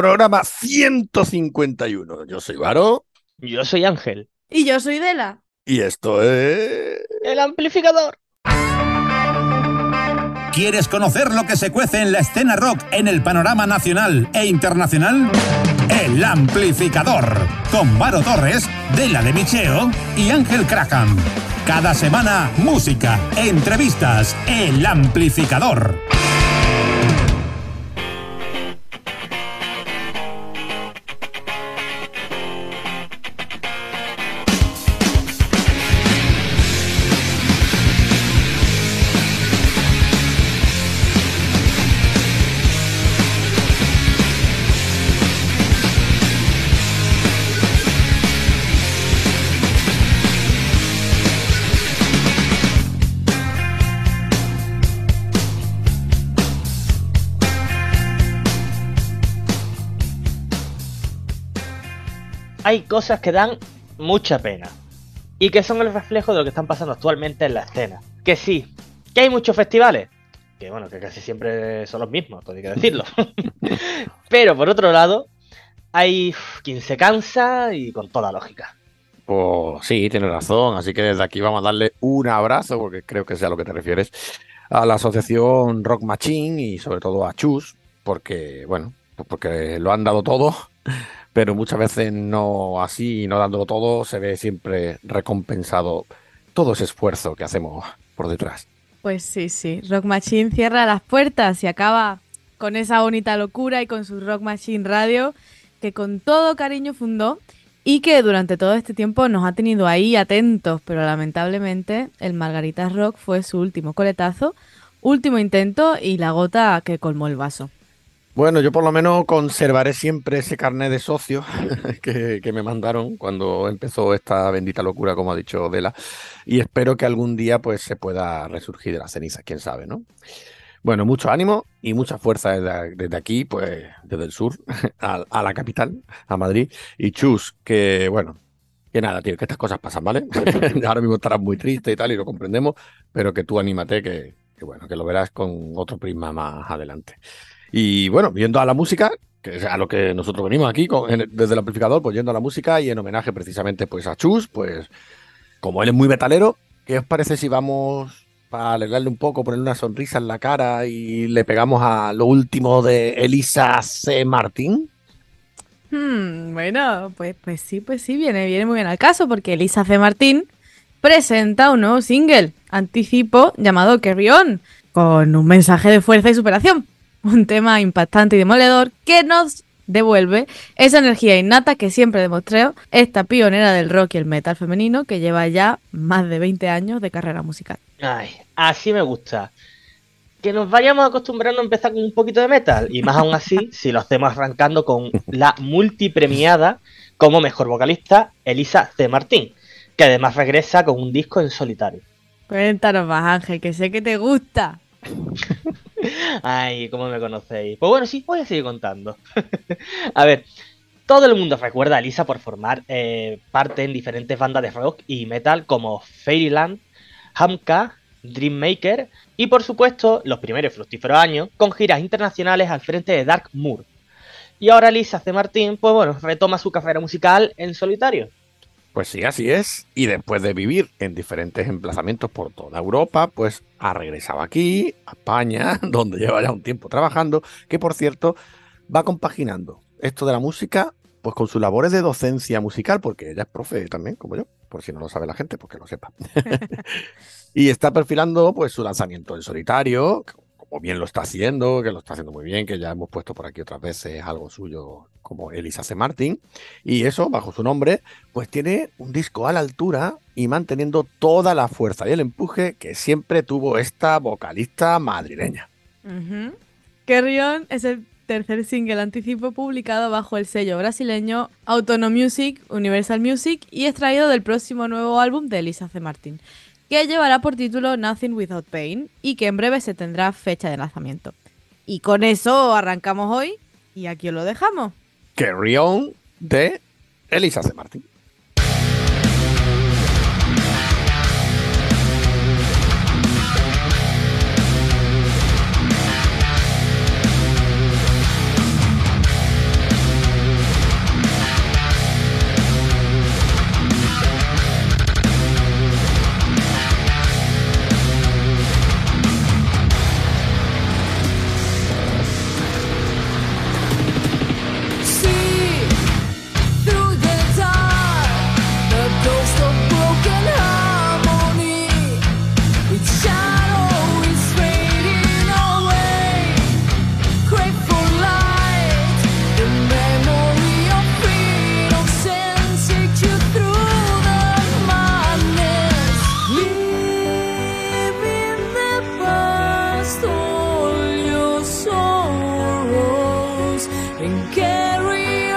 programa 151. Yo soy Varo. Yo soy Ángel. Y yo soy Dela. Y esto es... El amplificador. ¿Quieres conocer lo que se cuece en la escena rock en el panorama nacional e internacional? El Amplificador, con Varo Torres, Dela de Micheo y Ángel Craham. Cada semana, música, entrevistas, El Amplificador. Hay cosas que dan mucha pena. Y que son el reflejo de lo que están pasando actualmente en la escena. Que sí, que hay muchos festivales. Que bueno, que casi siempre son los mismos, todo hay que decirlo. Pero por otro lado, hay quien se cansa y con toda lógica. Pues sí, tienes razón. Así que desde aquí vamos a darle un abrazo, porque creo que sea a lo que te refieres, a la asociación Rock Machine y sobre todo a Chus, porque, bueno, pues porque lo han dado todo, pero muchas veces no así, no dándolo todo, se ve siempre recompensado todo ese esfuerzo que hacemos por detrás. Pues sí, sí. Rock Machine cierra las puertas y acaba con esa bonita locura y con su Rock Machine Radio que con todo cariño fundó y que durante todo este tiempo nos ha tenido ahí atentos, pero lamentablemente el Margaritas Rock fue su último coletazo, último intento y la gota que colmó el vaso. Bueno, yo por lo menos conservaré siempre ese carnet de socio que, me mandaron cuando empezó esta bendita locura, como ha dicho Vela, y espero que algún día pues se pueda resurgir de las cenizas, quién sabe, ¿no? Bueno, mucho ánimo y mucha fuerza desde, aquí, pues desde el sur a, a, la capital, a Madrid. Y Chus, que bueno, que nada, tío, que estas cosas pasan, ¿vale? Ahora mismo estarás muy triste y tal, y lo comprendemos, pero que tú anímate, que, que bueno, que lo verás con otro prisma más adelante. Y bueno, viendo a la música, que es a lo que nosotros venimos aquí con, desde el amplificador, pues yendo a la música y en homenaje precisamente pues a Chus, pues como él es muy metalero, ¿qué os parece si vamos para alegrarle un poco, ponerle una sonrisa en la cara y le pegamos a lo último de Elisa C. Martín? Hmm, bueno, pues, pues sí, pues sí, viene, viene muy bien al caso porque Elisa C. Martín presenta un nuevo single, anticipo, llamado Carry On, con un mensaje de fuerza y superación. Un tema impactante y demoledor que nos devuelve esa energía innata que siempre demostró esta pionera del rock y el metal femenino que lleva ya más de 20 años de carrera musical. Ay, así me gusta. Que nos vayamos acostumbrando a empezar con un poquito de metal. Y más aún así, si lo hacemos arrancando con la multipremiada como mejor vocalista, Elisa C. Martín, que además regresa con un disco en solitario. Cuéntanos más, Ángel, que sé que te gusta. Ay, ¿cómo me conocéis? Pues bueno, sí, voy a seguir contando. a ver, todo el mundo recuerda a Elisa por formar eh, parte en diferentes bandas de rock y metal como Fairyland, Hamka, Dreammaker y por supuesto los primeros fructíferos años con giras internacionales al frente de Dark Moor. Y ahora Lisa C. Martín, pues bueno, retoma su carrera musical en solitario. Pues sí, así es. Y después de vivir en diferentes emplazamientos por toda Europa, pues ha regresado aquí, a España, donde lleva ya un tiempo trabajando, que por cierto va compaginando esto de la música pues con sus labores de docencia musical, porque ella es profe también, como yo, por si no lo sabe la gente, pues que lo sepa. y está perfilando pues su lanzamiento en solitario, como bien lo está haciendo, que lo está haciendo muy bien, que ya hemos puesto por aquí otras veces algo suyo como Elisa C. Martin, y eso, bajo su nombre, pues tiene un disco a la altura y manteniendo toda la fuerza y el empuje que siempre tuvo esta vocalista madrileña. Uh -huh. Es el tercer single anticipo publicado bajo el sello brasileño Autono Music, Universal Music y extraído del próximo nuevo álbum de Elisa C. Martin, que llevará por título Nothing Without Pain y que en breve se tendrá fecha de lanzamiento. Y con eso arrancamos hoy y aquí os lo dejamos. Carry On de Elisa C. and carry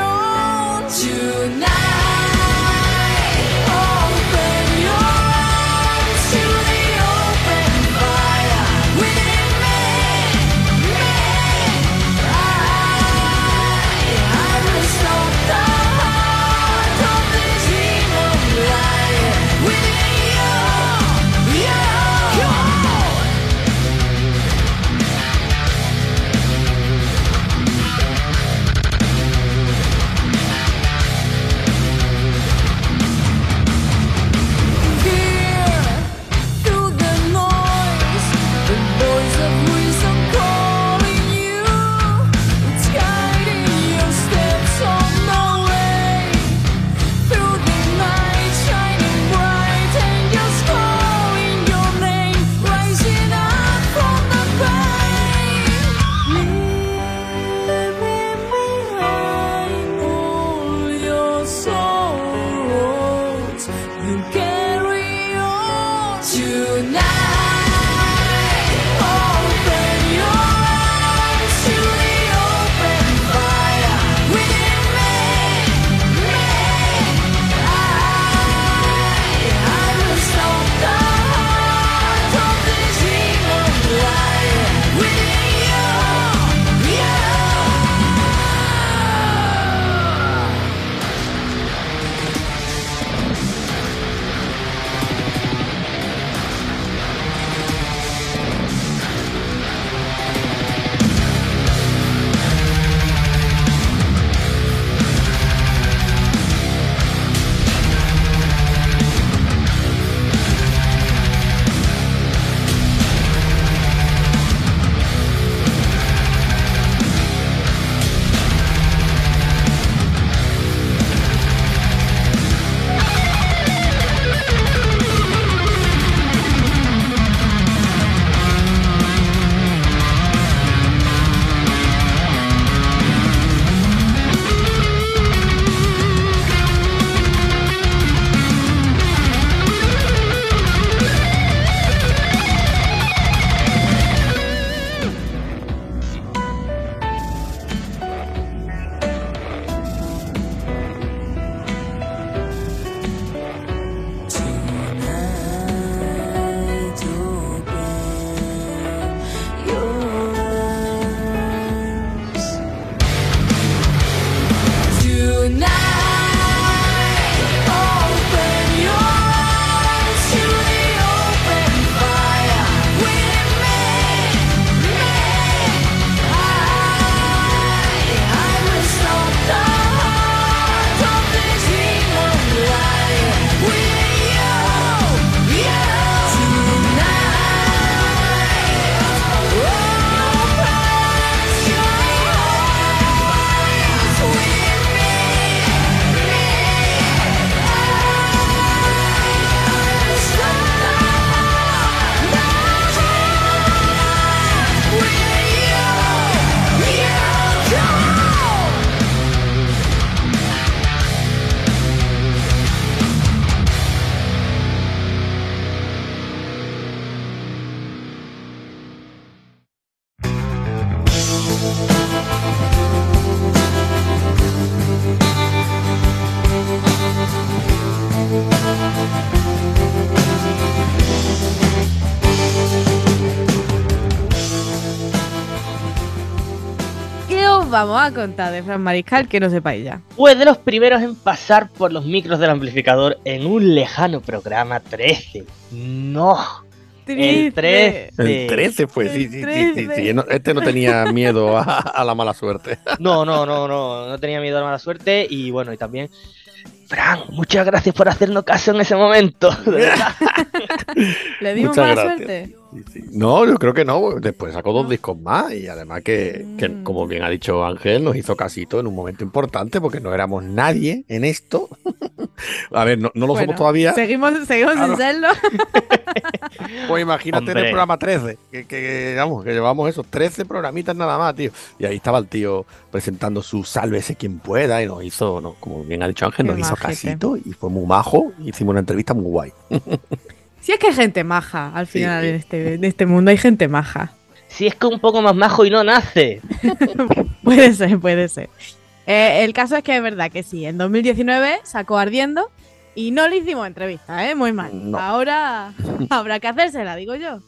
vamos a contar de Fran Mariscal que no sepáis ya? Fue de los primeros en pasar por los micros del amplificador en un lejano programa 13. No, el 13. El 13 fue, sí, El sí, sí, sí, 13. sí. Este no tenía miedo a, a la mala suerte. No, no, no, no, no tenía miedo a la mala suerte y bueno, y también... Fran, muchas gracias por hacernos caso en ese momento. de verdad. ¿Le dimos Muchas mala gracias. suerte? No, yo creo que no. Después sacó dos discos más y además que, que, como bien ha dicho Ángel, nos hizo casito en un momento importante porque no éramos nadie en esto. A ver, no, no lo Bueno, somos todavía. Seguimos, seguimos Claro. sin serlo. Pues imagínate en el programa 13, que, que, vamos, que llevamos esos 13 programitas nada más, tío. Y ahí estaba el tío presentando su Sálvese quien pueda y nos hizo, no, como bien ha dicho Ángel, Qué nos hizo majete. casito y fue muy majo. Hicimos una entrevista muy guay. Si es que hay gente maja al final sí. de, este, de este mundo, hay gente maja. Si es que un poco más majo y no nace. puede ser, puede ser. Eh, el caso es que es verdad que sí, en 2019 sacó Ardiendo y no le hicimos entrevista, ¿eh? Muy mal. No. Ahora habrá que hacérsela, digo yo.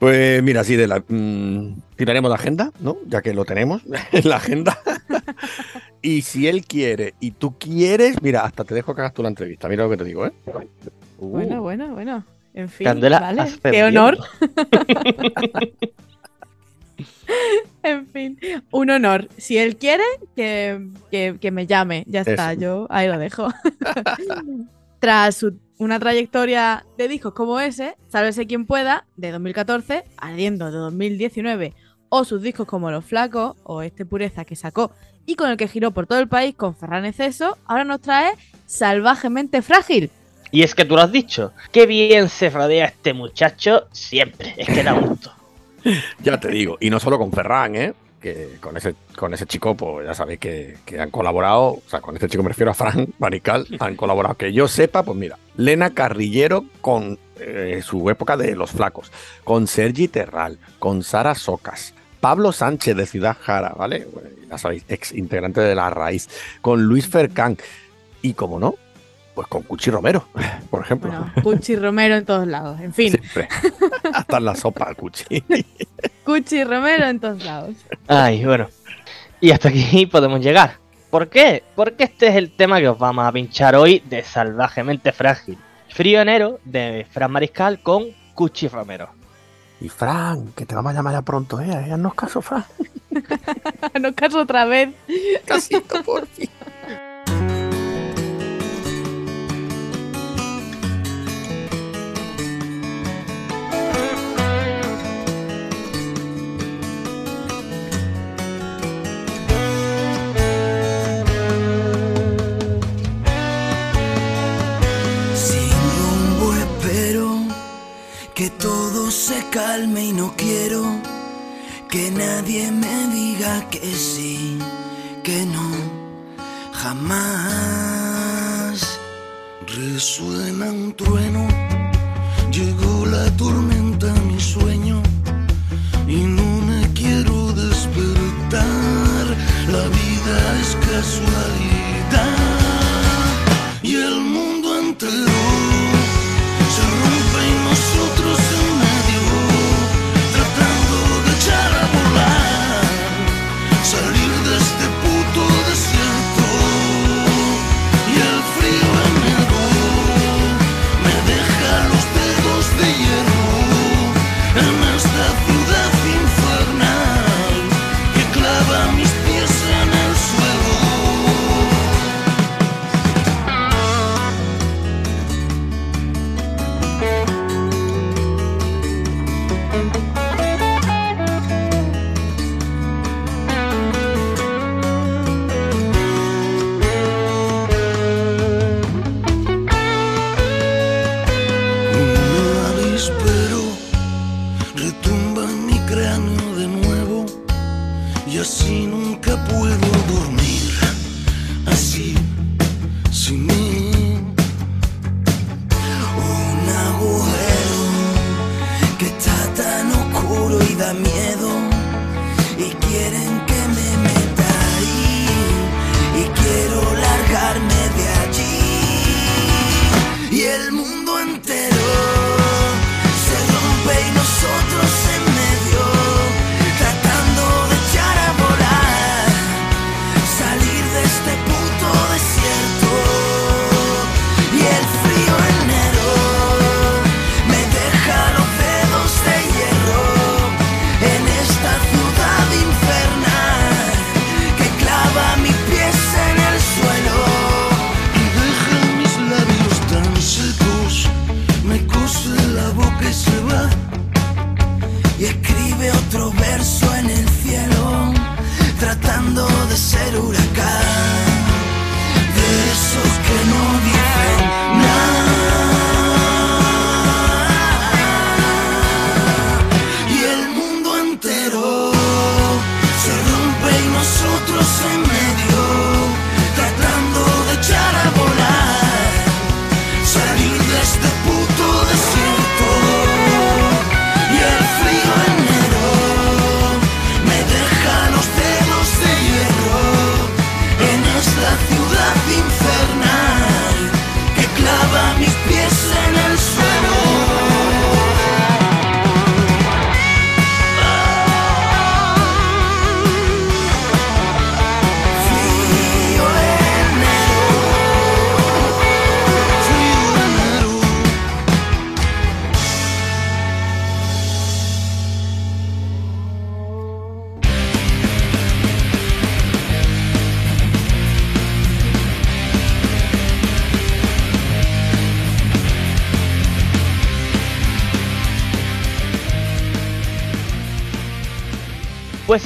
Pues mira, sí, de la, mm, tiraremos la agenda, ¿no? Ya que lo tenemos en la agenda. y si él quiere y tú quieres, mira, hasta te dejo que hagas tú la entrevista. Mira lo que te digo, ¿eh? Uh, Bueno, bueno, bueno. En fin, Candela, vale. Qué honor. En fin, un honor. Si él quiere, que, que- que me llame. Ya está, Eso. yo ahí lo dejo. Tras su- una trayectoria de discos como ese, Sálvese quien pueda, de 2014, Ardiendo de 2019, o sus discos como Los Flacos, o este Pureza que sacó y con el que giró por todo el país con Ferran Exceso, ahora nos trae Salvajemente Frágil. Y es que tú lo has dicho. Qué bien se rodea este muchacho siempre. Es que da gusto. Ya te digo, y no solo con Ferran, ¿eh? Que con ese, con ese chico, pues ya sabéis que, que han colaborado, o sea, con este chico me refiero a Fran Marical, han colaborado, que yo sepa, pues mira, Lena Carrillero con eh, su época de Los Flacos, con Sergi Terral, con Sara Socas, Pablo Sánchez de Ciudad Jara, ¿vale? Ya sabéis, ex integrante de La Raíz, con Luis Fercán, y como no, pues con Cuchi Romero, por ejemplo. Bueno, Cuchi Romero en todos lados. En fin, Siempre. Hasta en la sopa, Cuchi. Cuchi Romero en todos lados. Ay, bueno. Y hasta aquí podemos llegar. ¿Por qué? Porque este es el tema que os vamos a pinchar hoy de Salvajemente Frágil. Frío enero de Fran Mariscal con Cuchi Romero. Y Fran, que te vamos a llamar ya pronto, ¿eh? Haznos caso, Fran. no caso otra vez. Casito, por fin. Y no quiero que nadie me diga que sí, que no, jamás. Resuena un trueno, llegó la tormenta a mi sueño y no me quiero despertar. La vida es casualidad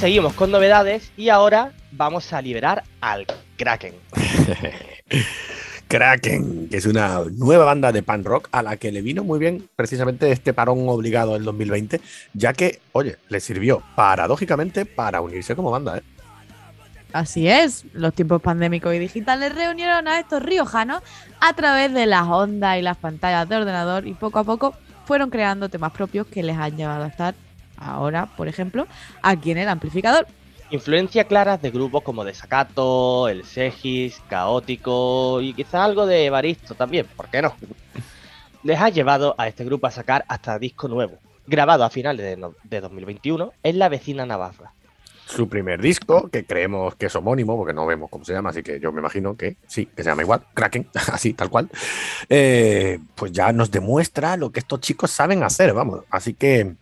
seguimos con novedades y ahora vamos a liberar al Kraken. Kraken, que es una nueva banda de punk rock a la que le vino muy bien precisamente este parón obligado del 2020, ya que, oye, le sirvió paradójicamente para unirse como banda, ¿eh? Así es, los tiempos pandémicos y digitales reunieron a estos riojanos a través de las ondas y las pantallas de ordenador y poco a poco fueron creando temas propios que les han llevado a estar ahora, por ejemplo, aquí en el amplificador. Influencia claras de grupos como Desacato, El Segis, Caótico y quizá algo de Evaristo también, ¿por qué no? Les ha llevado a este grupo a sacar hasta disco nuevo, grabado a finales de, no- de 2021 en la vecina Navarra. Su primer disco, que creemos que es homónimo, porque no vemos cómo se llama, así que yo me imagino que sí, que se llama igual, Kraken, así, tal cual, eh, pues ya nos demuestra lo que estos chicos saben hacer, vamos. Así que,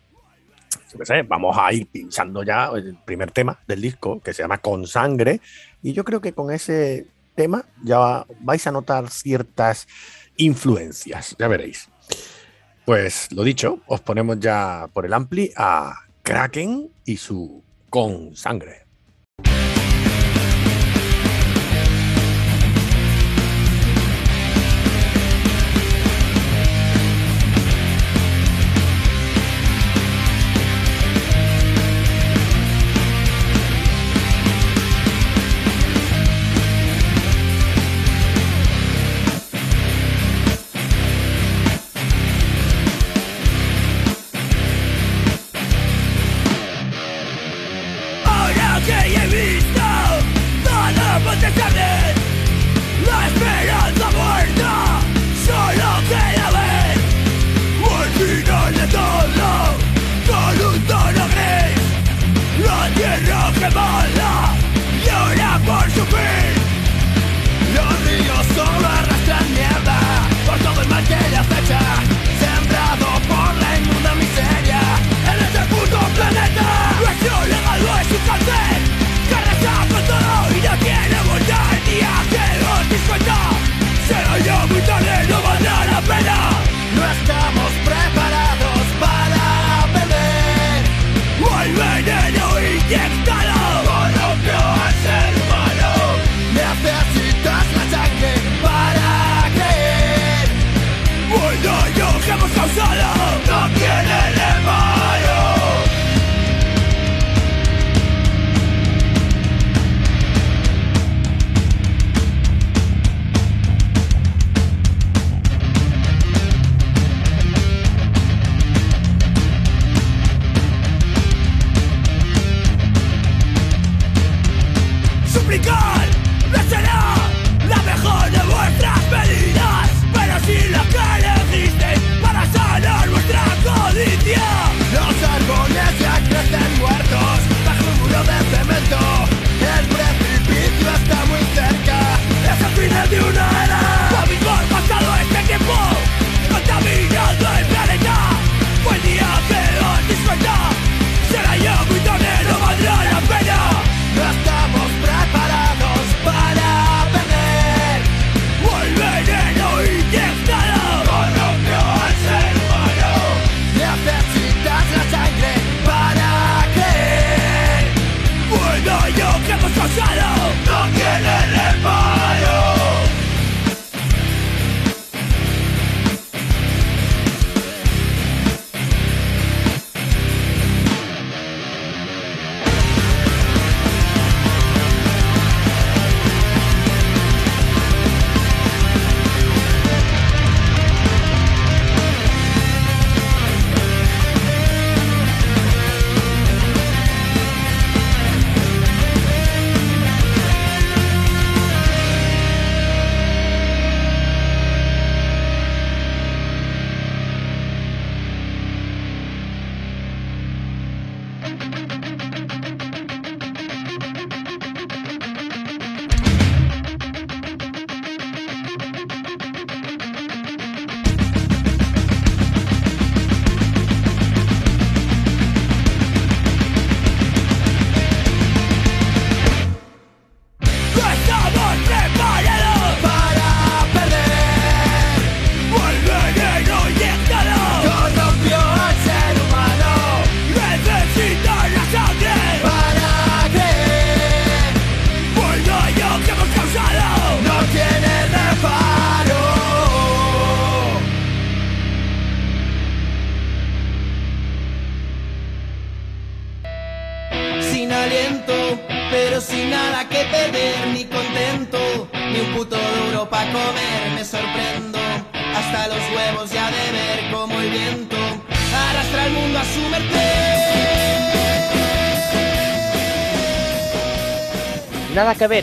vamos a ir pinchando ya el primer tema del disco, que se llama Con Sangre, y yo creo que con ese tema ya vais a notar ciertas influencias, ya veréis. Pues lo dicho, os ponemos ya por el ampli a Kraken y su Con Sangre.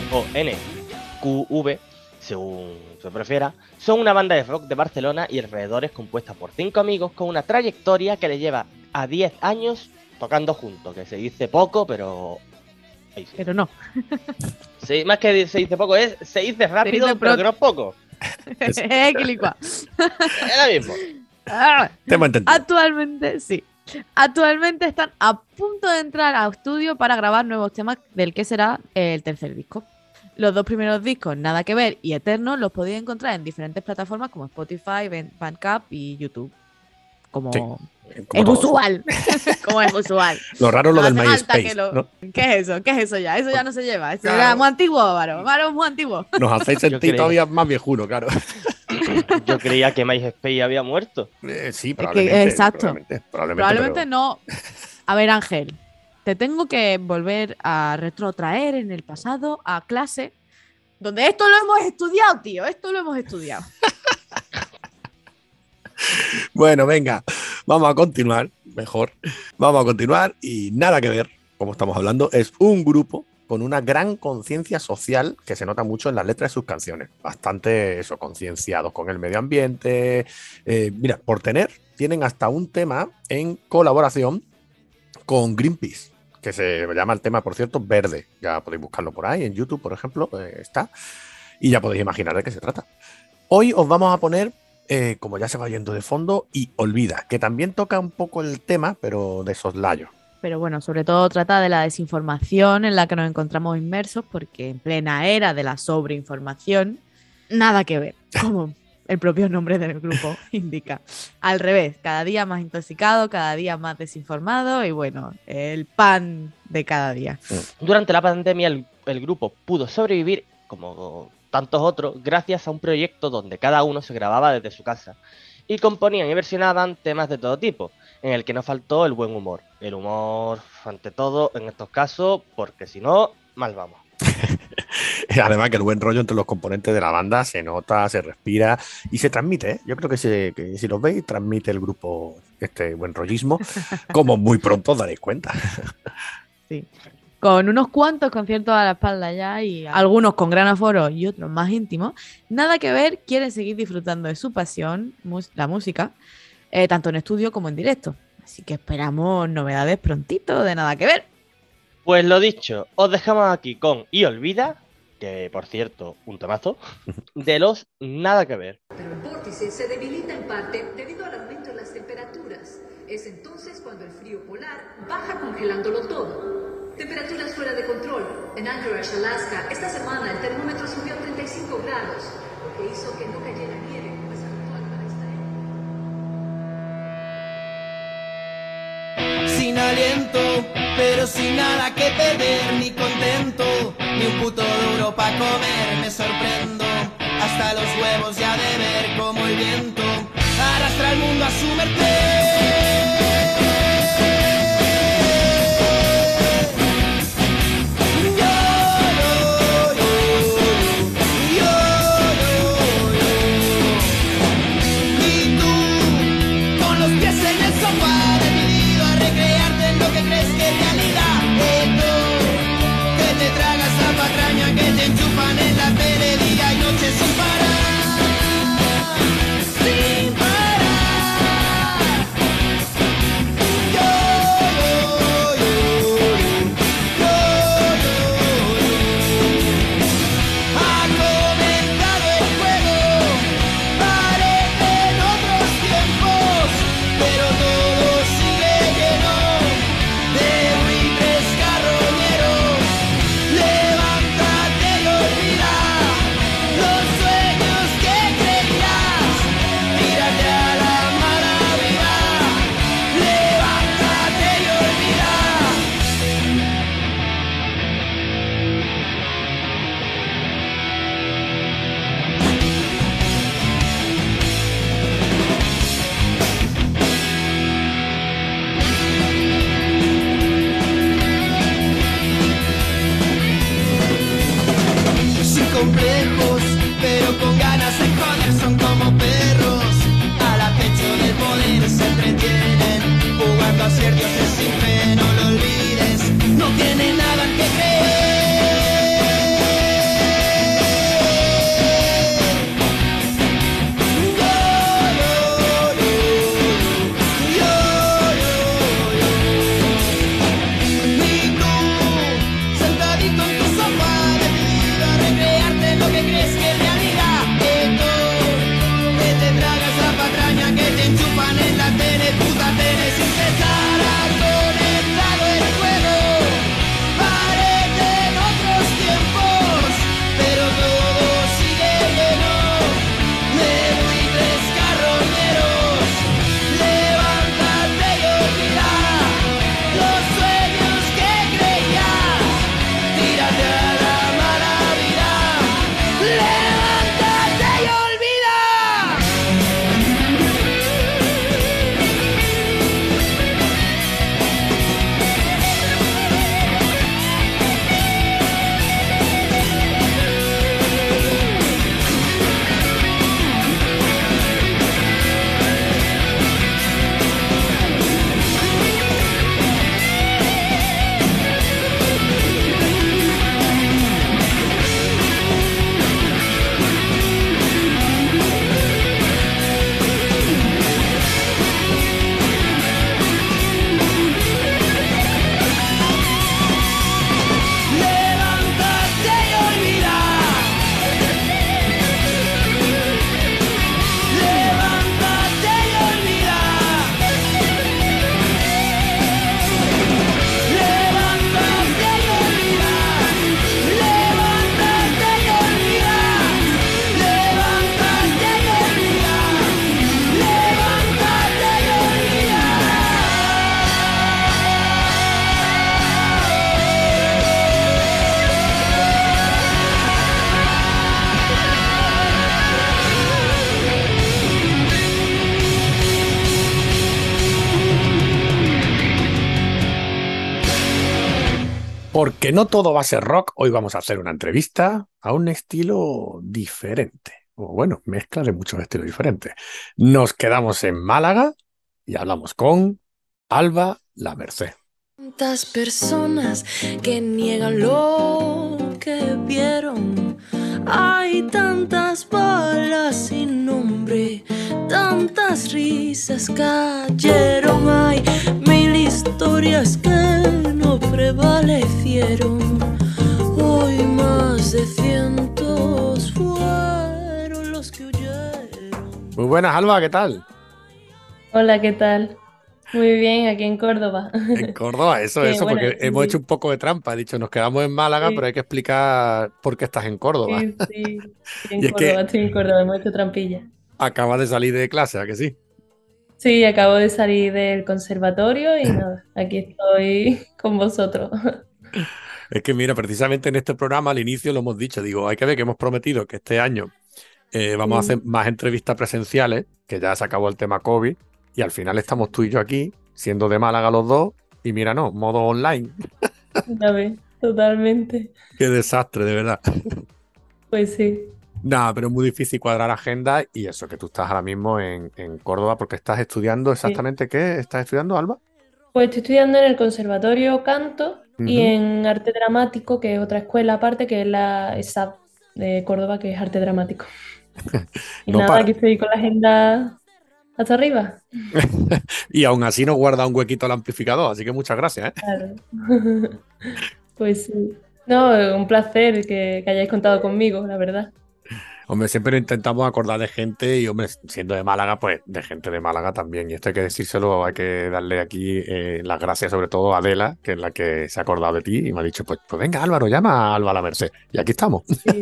Merced. Nada que ver o NQV, según se prefiera, son una banda de rock de Barcelona y alrededores compuesta por cinco amigos con una trayectoria que le lleva a 10 años tocando juntos, que se dice poco, pero... ahí sí. Pero no. Sí, más que se dice poco, es se dice rápido, dice pero que no es poco. Es lo mismo. Ah. Te hemos entendido. Actualmente, sí. Actualmente están a punto de entrar a estudio para grabar nuevos temas del que será el tercer disco. Los dos primeros discos, Nada que ver y Eterno, los podéis encontrar en diferentes plataformas como Spotify, Bandcamp y YouTube. Como Sí, es todos. usual. como es usual. Lo raro es lo No del MySpace. que lo- ¿no? ¿Qué es eso? ¿Qué es eso ya? Eso ya no se lleva. Eso Claro. era muy antiguo, Varo. Varo es muy antiguo. Nos hacéis sentir todavía más viejuno, claro. Yo creía que MySpace había muerto. Eh, sí, que- probablemente. exacto. Probablemente, probablemente, Probablemente pero- no. A ver, Ángel, te tengo que volver a retrotraer en el pasado a clase, donde esto lo hemos estudiado, tío. Esto lo hemos estudiado. Bueno, venga, vamos a continuar, mejor. Vamos a continuar y nada que ver, como estamos hablando, es un grupo con una gran conciencia social que se nota mucho en las letras de sus canciones. Bastante eso, concienciados con el medio ambiente. Eh, mira, por tener, tienen hasta un tema en colaboración con Greenpeace, que se llama el tema, por cierto, Verde. Ya podéis buscarlo por ahí, en YouTube, por ejemplo, eh, está. Y ya podéis imaginar de qué se trata. Hoy os vamos a poner eh, como ya se va yendo de fondo, y Olvida, que también toca un poco el tema, pero de soslayo. Pero bueno, sobre todo trata de la desinformación en la que nos encontramos inmersos, porque en plena era de la sobreinformación, nada que ver, como el propio nombre del grupo indica. Al revés, cada día más intoxicado, cada día más desinformado y bueno, el pan de cada día. Durante la pandemia el, el grupo pudo sobrevivir, como tantos otros, gracias a un proyecto donde cada uno se grababa desde su casa y componían y versionaban temas de todo tipo, en el que no faltó el buen humor. El humor, ante todo, en estos casos, porque si no, mal vamos. Además que el buen rollo entre los componentes de la banda se nota, se respira y se transmite. ¿eh? Yo creo que, se- que si los veis, transmite el grupo este buen rollismo, como muy pronto os daréis cuenta. Con unos cuantos conciertos a la espalda ya y algunos con gran aforo y otros más íntimos, nada que ver, quieren seguir disfrutando de su pasión, la música, eh, tanto en estudio como en directo. Así que esperamos novedades prontito de nada que ver. Pues lo dicho, os dejamos aquí con Y Olvida, que por cierto, un temazo, de los Nada que ver. Pero el vórtice se debilita en parte debido al aumento en las temperaturas. Es entonces cuando el frío polar baja congelándolo todo. Temperaturas fuera de control. En Anchorage, Alaska, esta semana el termómetro subió a 35 grados, lo que hizo que no cayera nieve. Sin aliento, pero sin nada que perder, ni contento, ni un puto duro pa' comer, me sorprendo. Hasta los huevos ya de ver como el viento arrastra el mundo a su Y Porque no todo va a ser rock, hoy vamos a hacer una entrevista a un estilo diferente. O bueno, mezcla de muchos estilos diferentes. Nos quedamos en Málaga y hablamos con Alba La Merced. Personas que niegan lo que vieron. Hay tantas balas sin nombre, tantas risas cayeron. Hay mil historias que no prevalecieron. Hoy más de cientos fueron los que huyeron. Muy buenas, Alba, ¿qué tal? Hola, ¿qué tal? Muy bien, aquí en Córdoba. En Córdoba, eso, Sí, eso, bueno, porque sí, hemos hecho un poco de trampa. He dicho, nos quedamos en Málaga, Sí. pero hay que explicar por qué estás en Córdoba. Sí, sí, estoy en Y es que- Córdoba, estoy en Córdoba, hemos hecho trampilla. Acabas de salir de clase, ¿a que sí? Sí, acabo de salir del conservatorio y nada, aquí estoy con vosotros. Es que mira, precisamente en este programa al inicio lo hemos dicho, digo, hay que ver que hemos prometido que este año eh, vamos a hacer más entrevistas presenciales, que ya se acabó el tema COVID, y al final estamos tú y yo aquí, siendo de Málaga los dos, y mira, no, modo online. Totalmente. Qué desastre, de verdad. Pues sí, Nada, pero es muy difícil cuadrar agenda y eso, que tú estás ahora mismo en, en Córdoba porque estás estudiando exactamente qué estás estudiando, Alba. pues estoy estudiando en el conservatorio canto y en arte dramático, que es otra escuela aparte, que es la ESAP de Córdoba, que es arte dramático. Y No nada, para. aquí estoy con la agenda hasta arriba. Y aún así nos guarda un huequito al amplificador, así que muchas gracias, ¿eh? Claro. Pues sí. No, un placer que, que hayáis contado conmigo, la verdad. Hombre, siempre intentamos acordar de gente y, hombre, siendo de Málaga, pues de gente de Málaga también. Y esto hay que decírselo, hay que darle aquí eh, las gracias sobre todo a Adela, que es la que se ha acordado de ti y me ha dicho, pues, pues venga Álvaro, llama a Alba la Merced. Y aquí estamos. Sí.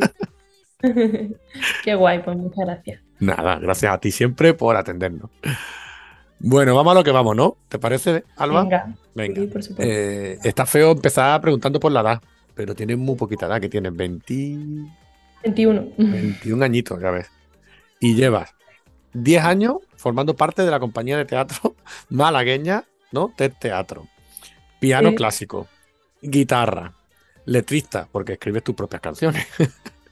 Qué guay, pues muchas gracias. Nada, gracias a ti siempre por atendernos. Bueno, vamos a lo que vamos, ¿no? ¿Te parece, Alba? Venga, Venga. sí, por supuesto. Eh, está feo empezar preguntando por la edad, pero tienes muy poquita edad, que tienes 20, 21. 21 añitos, ya ves. Y llevas 10 años formando parte de la compañía de teatro malagueña, ¿no? TED Teatro. Piano Sí. clásico, guitarra, letrista, porque escribes tus propias canciones.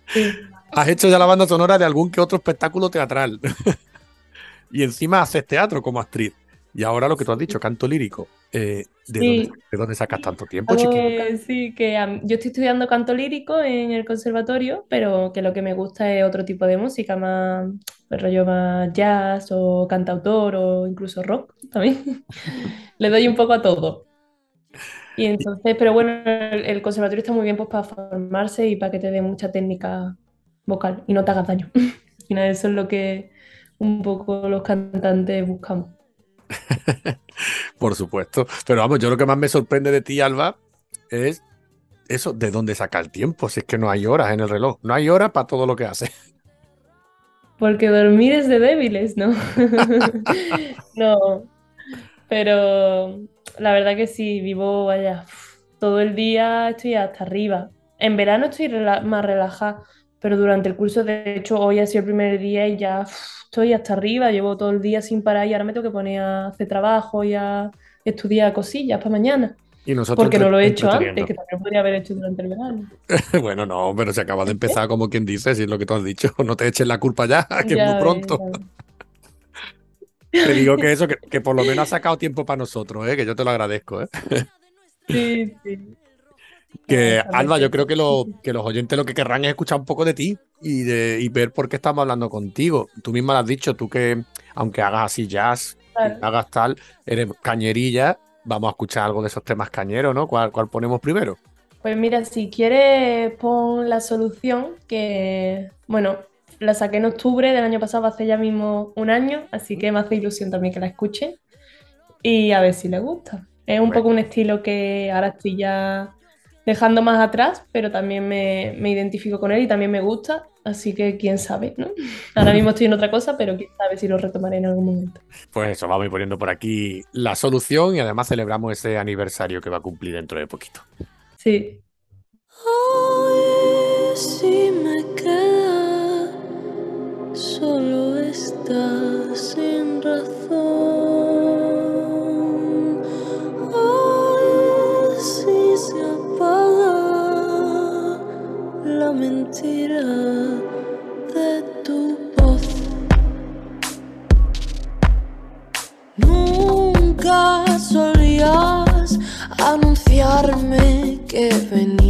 Sí. Has hecho ya la banda sonora de algún que otro espectáculo teatral. y encima haces teatro como actriz. Y ahora lo que tú has dicho, canto lírico. Eh, ¿de, Sí. dónde, de dónde sacas tanto tiempo, que sí, que yo estoy estudiando canto lírico en el conservatorio, pero que lo que me gusta es otro tipo de música, más el rollo más jazz o cantautor o incluso rock también. Le doy un poco a todo. Y entonces, pero bueno, el, el conservatorio está muy bien pues para formarse y para que te dé mucha técnica vocal y no te hagas daño. Al final eso es lo que un poco los cantantes buscamos. Por supuesto. Pero vamos, yo lo que más me sorprende de ti, Alba, es eso, de dónde saca el tiempo. Si es que no hay horas en el reloj. No hay horas para todo lo que haces. Porque dormir es de débiles, ¿no? No, pero la verdad que sí, vivo, vaya, todo el día estoy hasta arriba. En verano estoy rela- más relajada, pero durante el curso, de hecho, hoy ha sido el primer día y ya uf, estoy hasta arriba, llevo todo el día sin parar y ahora me tengo que poner a hacer trabajo y a estudiar cosillas para mañana. Y nosotros Porque no lo he hecho antes, que también podría haber hecho durante el verano. Bueno, no, pero se acaba de empezar como quien dice, si es lo que tú has dicho. No te eches la culpa ya, que es muy pronto. ves. Te digo que eso, que, que por lo menos has sacado tiempo para nosotros, ¿eh? que yo te lo agradezco. ¿eh? Sí, sí. Que, Alba, yo creo que, lo, que los oyentes lo que querrán es escuchar un poco de ti y, de, y ver por qué estamos hablando contigo. Tú misma lo has dicho, tú que, aunque hagas así jazz, Claro. hagas tal, eres cañerilla, vamos a escuchar algo de esos temas cañeros, ¿no? ¿Cuál, cuál ponemos primero? Pues mira, si quieres pon la solución, que bueno, la saqué en octubre del año pasado, hace ya mismo un año, así que me hace ilusión también que la escuchen y a ver si les gusta. Es un Bueno. poco un estilo que ahora estoy ya dejando más atrás, pero también me, me identifico con él y también me gusta, así que quién sabe, ¿no? Ahora mismo estoy en otra cosa, pero quién sabe si lo retomaré en algún momento. Pues eso, vamos a ir poniendo por aquí la solución y además celebramos ese aniversario que va a cumplir dentro de poquito. Sí. Hoy si me queda solo estar sin razón. Hoy si se la mentira de tu voz. Nunca solías anunciarme que venías.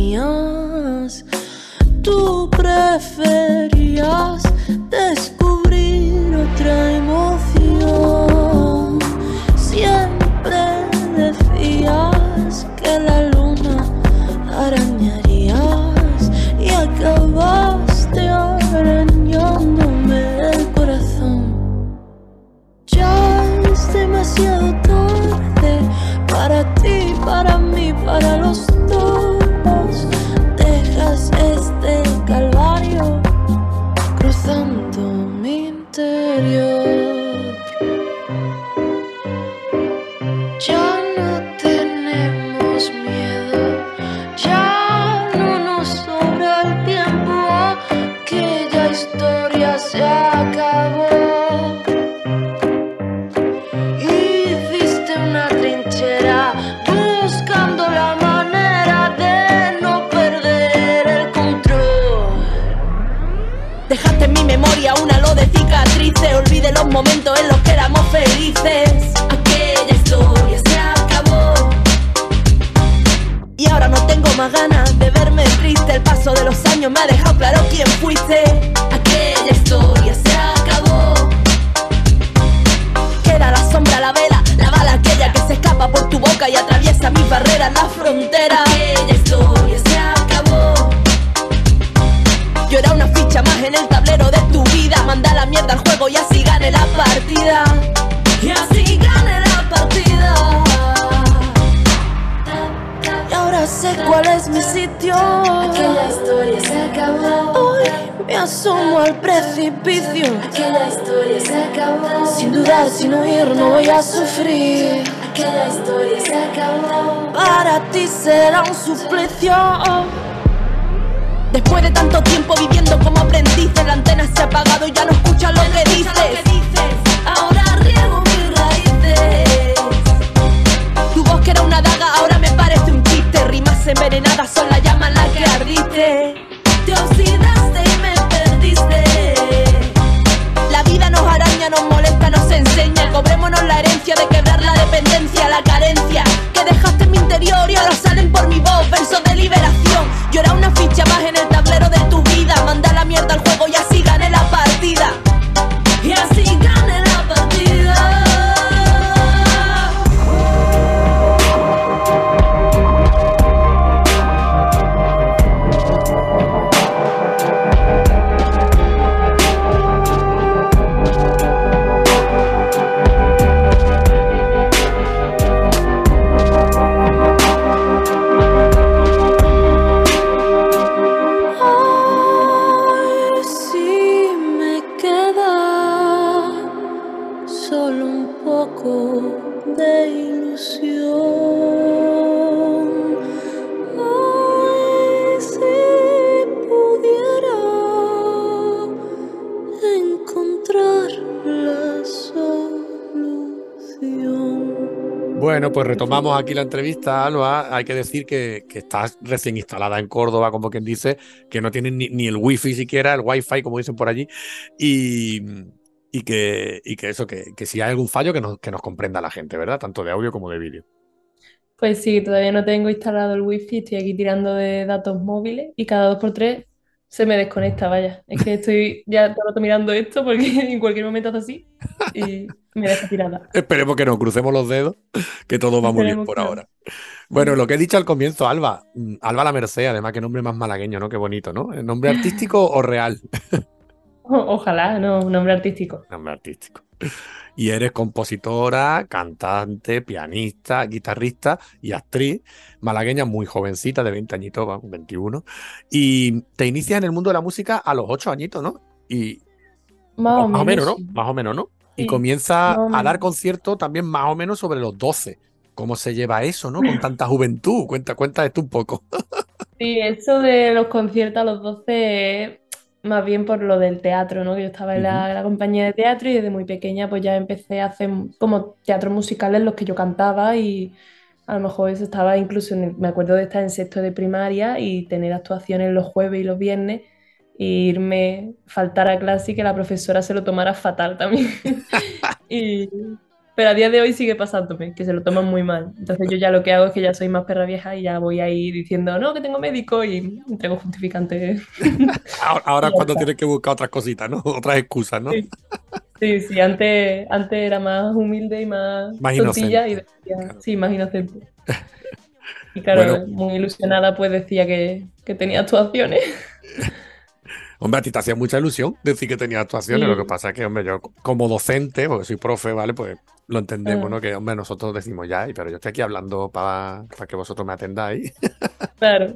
Huir, no voy a sufrir. Aquella historia se acabó. Para ti será un suplicio. Después de tanto tiempo viviendo como aprendices, la antena se ha apagado y ya no escuchas lo que dices. Ahora riego mis raíces. Tu voz que era una daga ahora me parece un chiste. Rimas envenenadas son la llama en la que ardiste. Cobrémonos la herencia de quebrar la dependencia, la carencia que dejaste en mi interior y ahora salen por mi voz versos de liberación. Llora una ficha más en el tablero de tu vida, manda la mierda al Pues retomamos aquí la entrevista, Alba. Hay que decir que, que estás recién instalada en Córdoba, como quien dice, que no tienes ni, ni el wifi siquiera, el wifi, como dicen por allí, y, que, eso, que, que si hay algún fallo, que nos, que nos comprenda la gente, ¿verdad? Tanto de audio como de vídeo. Pues sí, todavía no tengo instalado el wifi, estoy aquí tirando de datos móviles y cada dos por tres se me desconecta, vaya. Es que estoy ya todo el rato mirando esto porque en cualquier momento hace así y me deja tirada. Esperemos que nos crucemos los dedos, que todo va muy bien Esperemos por que no. ahora. Bueno, lo que he dicho al comienzo, Alba, mm, Alba la Merced, además, qué nombre más malagueño, ¿no? Qué bonito, ¿no? ¿El ¿Nombre artístico o real? O- Ojalá, no, nombre artístico. Nombre artístico. Y eres compositora, cantante, pianista, guitarrista y actriz malagueña muy jovencita, de 20 añitos, va, 21. Y te inicias en el mundo de la música a los 8 añitos, ¿no? Y Más o más o menos, ¿no? Más o menos, ¿no? Y comienza a dar conciertos también más o menos sobre los 12. ¿Cómo se lleva eso, no? Con tanta juventud. Cuenta, cuenta esto un poco. Sí, eso de los conciertos a los 12 es más bien por lo del teatro, ¿no? Que yo estaba en la, compañía de teatro y desde muy pequeña pues ya empecé a hacer como teatros musicales en los que yo cantaba y a lo mejor eso estaba incluso, en el- me acuerdo de estar en sexto de primaria y tener actuaciones los jueves y los viernes e irme, faltar a clase y que la profesora se lo tomara fatal también. Y, pero a día de hoy sigue pasándome, que se lo toman muy mal. Entonces yo ya lo que hago es que ya soy más perra vieja y ya voy ahí diciendo, no, que tengo médico y entrego justificantes. Ahora, ahora cuando tienes que buscar otras cositas, ¿no? Otras excusas, ¿no? Sí, sí, sí, antes, antes era más humilde y más, Más y decía, Claro. sí, más inocente. Y claro, Bueno. muy ilusionada pues decía que, que tenía actuaciones. Hombre, a ti te hacía mucha ilusión decir que tenía actuaciones. Sí. Lo que pasa es que, hombre, yo como docente, porque soy profe, ¿vale? Pues lo entendemos, Ah. ¿no? Que, hombre, nosotros decimos ya, pero yo estoy aquí hablando para que vosotros me atendáis Claro.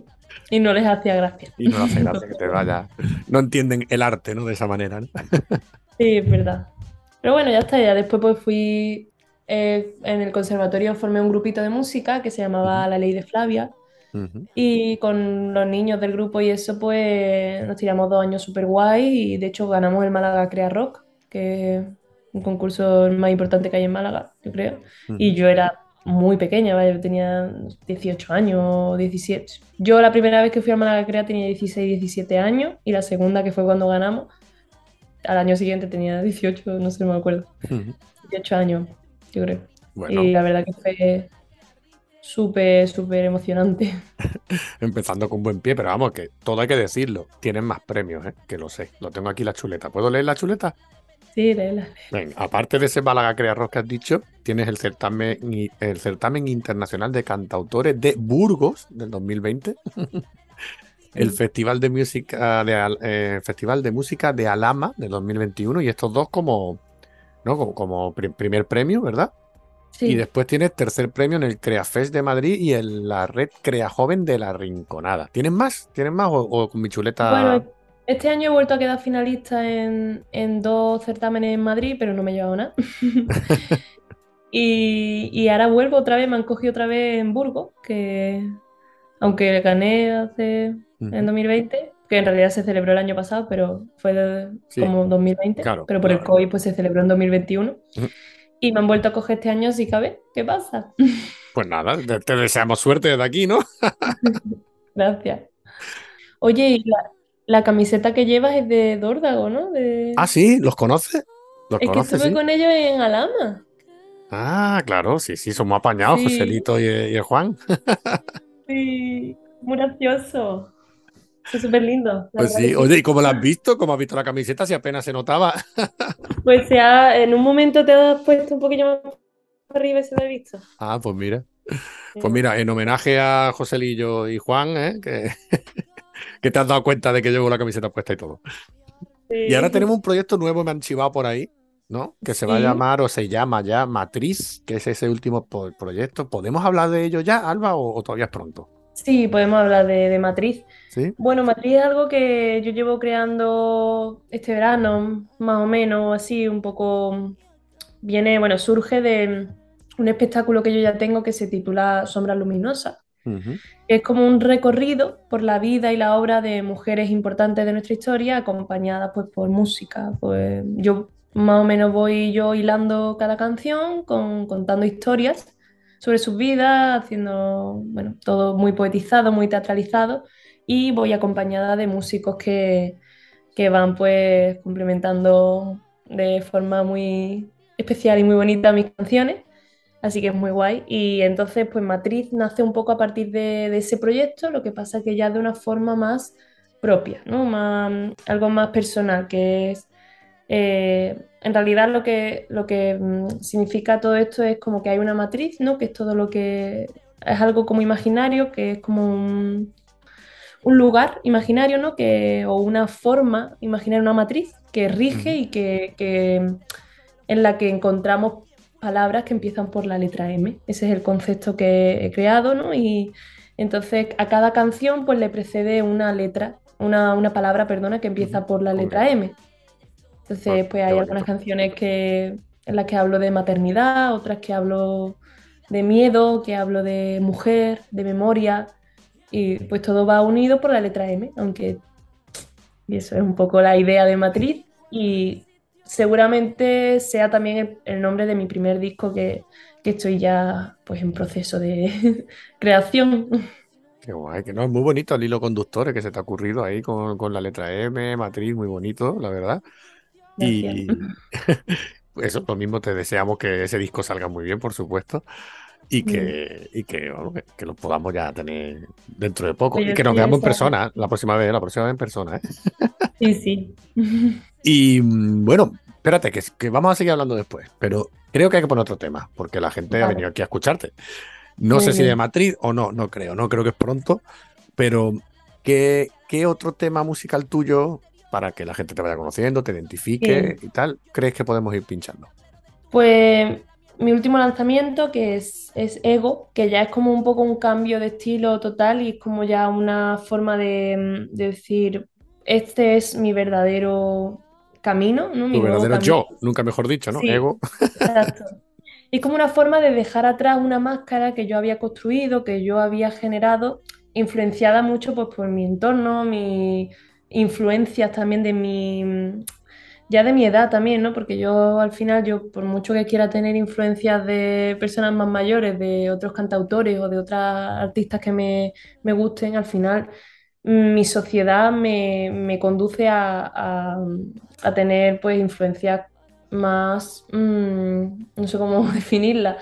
Y no les hacía gracia. y no hace gracia que te vaya. No entienden el arte, ¿no? De esa manera, ¿no? Sí, es verdad. Pero bueno, ya está, ya después pues fui eh, en el conservatorio formé un grupito de música que se llamaba La Ley de Flavia Ujú. y con los niños del grupo y eso pues nos tiramos dos años súper guay y de hecho ganamos el Málaga Crea Rock, que es un concurso más importante que hay en Málaga, yo creo. Y yo era muy pequeña, ¿vale? Yo tenía 18 años, 17. Yo la primera vez que fui al Málaga Crea tenía 16, 17 años y la segunda que fue cuando ganamos, al año siguiente tenía 18, no sé, no me acuerdo. Ujú. 18 años, yo creo. Bueno, Y la verdad que fue súper, súper emocionante. empezando con buen pie, pero vamos, que todo hay que decirlo. Tienen más premios, ¿eh? Que lo sé. Lo tengo aquí la chuleta. ¿Puedo leer la chuleta? Sí, léela. Venga, aparte de ese Málaga Crea Rock que has dicho, tienes el certamen, el certamen internacional de cantautores de Burgos del 2020, el. Festival de Música de, eh, Festival de Música de Alama del 2021 y estos dos como, ¿no? como, como pri- primer premio, ¿verdad? Sí. Y después tienes tercer premio en el CreaFest de Madrid y en la red Crea Joven de la Rinconada. ¿Tienes más? ¿Tienes más o, o con mi chuleta? Bueno, este año he vuelto a quedar finalista en, en dos certámenes en Madrid, pero no me he llevado nada. Y, y ahora vuelvo otra vez, me han cogido otra vez en Burgos, que aunque gané hace en 2020, que en realidad se celebró el año pasado, pero fue de- Sí, como 2020, claro, pero por el. COVID pues se celebró en 2021. Ujú. Y me han vuelto a coger este año si cabe. ¿Qué pasa? Pues nada, te, deseamos suerte desde aquí, ¿no? Gracias. Oye, y la, la camiseta que llevas es de Dórdago, ¿no? De... Ah, sí, ¿los conoces? ¿Los Es que conoces, estuve sí? con ellos en Alama. Ah, claro, sí, sí, somos apañados, Sí. Joselito y, y el Juan. Sí, muy gracioso. Es súper lindo. Pues sí, oye, ¿y cómo la has visto? ¿Cómo has visto la camiseta? Si apenas se notaba. Pues ha- en un momento te has puesto un poquillo más arriba y se lo he visto. Ah, pues mira. Pues mira, en homenaje a Joselillo y Juan, ¿eh? que, que te has dado cuenta de que llevo la camiseta puesta y todo. Y ahora tenemos un proyecto nuevo, me han chivado por ahí, ¿no? Que se va a llamar o se llama ya Matriz, que es ese último proyecto. ¿Podemos hablar de ello ya, Alba, o, o todavía es pronto? Sí, podemos hablar de, de Matriz. ¿Sí? Bueno, Matriz es algo que yo llevo creando este verano, más o menos, así, un poco. Viene, bueno, surge de un espectáculo que yo ya tengo que se titula Sombras Luminosas. Ujú. Es como un recorrido por la vida y la obra de mujeres importantes de nuestra historia, acompañadas pues por música. Pues yo más o menos voy yo hilando cada canción, con, contando historias sobre sus vidas, haciendo, bueno, todo muy poetizado, muy teatralizado, y voy acompañada de músicos que, que van pues complementando de forma muy especial y muy bonita mis canciones. Así que es muy guay. Y entonces, pues Matriz nace un poco a partir de, ese proyecto, lo que pasa que ya de una forma más propia, ¿no? Más, algo más personal, que es eh, en realidad lo que, lo que mm, significa todo esto es como que hay una matriz, ¿no? Que es todo lo que es algo como imaginario, que es como un, un lugar imaginario, ¿no? Que, o una forma imaginaria, una matriz que rige y que, que en la que encontramos palabras que empiezan por la letra M. Ese es el concepto que he creado, ¿no? Y entonces a cada canción pues le precede una letra, una, una palabra, perdona, que empieza por la letra M. Entonces, pues hay algunas canciones que, en las que hablo de maternidad, otras que hablo de miedo, que hablo de mujer, de memoria, y pues todo va unido por la letra M, aunque y eso es un poco la idea de Matriz y seguramente sea también el, el nombre de mi primer disco que, que estoy ya pues en proceso de creación. Qué guay, que no, es muy bonito el hilo conductor que se te ha ocurrido ahí con, con la letra M, matriz, muy bonito, la verdad. Y eso, lo mismo te deseamos que ese disco salga muy bien, por supuesto. Y que, y que, bueno, que, que lo podamos ya tener dentro de poco. Y que nos veamos en persona la próxima vez, la próxima vez en persona, ¿eh? Sí, sí. Y mm, bueno, espérate, que, que vamos a seguir hablando después, pero creo que hay que poner otro tema, porque la gente ha venido aquí a escucharte. No Muy sé si de. Madrid o no, no creo, no creo que es pronto, pero ¿qué, qué otro tema musical tuyo, para que la gente te vaya conociendo, te identifique y tal, crees que podemos ir pinchando? Pues mi último lanzamiento, que es, es Ego, que ya es como un poco un cambio de estilo total y es como ya una forma de, de decir, este es mi verdadero camino, ¿no? Mi Tu verdadero camino. yo, nunca mejor dicho, ¿no? Sí. Ego. Exacto. Es como una forma de dejar atrás una máscara que yo había construido, que yo había generado, influenciada mucho pues, por mi entorno, mis influencias también de mi, ya de mi edad también, ¿no? Porque yo al final, yo por mucho que quiera tener influencias de personas más mayores, de otros cantautores o de otras artistas que me, me gusten, al final mm, mi sociedad me, me conduce a, a- tener pues influencias más, mm, no sé cómo definirla,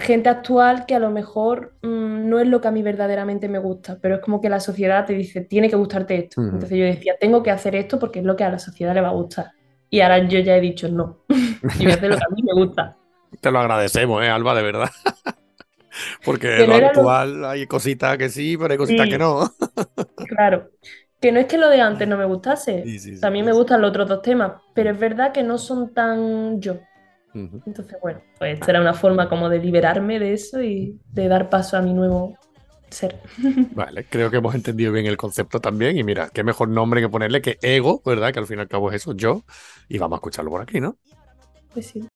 gente actual que a lo mejor mm, no es lo que a mí verdaderamente me gusta, pero es como que la sociedad te dice, tiene que gustarte esto. Entonces yo decía, tengo que hacer esto porque es lo que a la sociedad le va a gustar. Y ahora yo ya he dicho, no, yo voy a hacer lo que a mí me gusta. Te lo agradecemos, ¿eh, Alba, de verdad. Porque Que lo no era lo- actual hay cositas que sí, pero hay cositas Sí. que no. Claro, que no es que lo de antes no me gustase, Sí, sí, también me gustan los otros dos temas, pero es verdad que no son tan yo. Entonces, bueno, pues esta era una forma como de liberarme de eso y de dar paso a mi nuevo ser. Vale, creo que hemos entendido bien el concepto también. Y mira, qué mejor nombre que ponerle que ego, ¿verdad? Que al fin y al cabo es eso, yo. Y vamos a escucharlo por aquí, ¿no? Pues sí.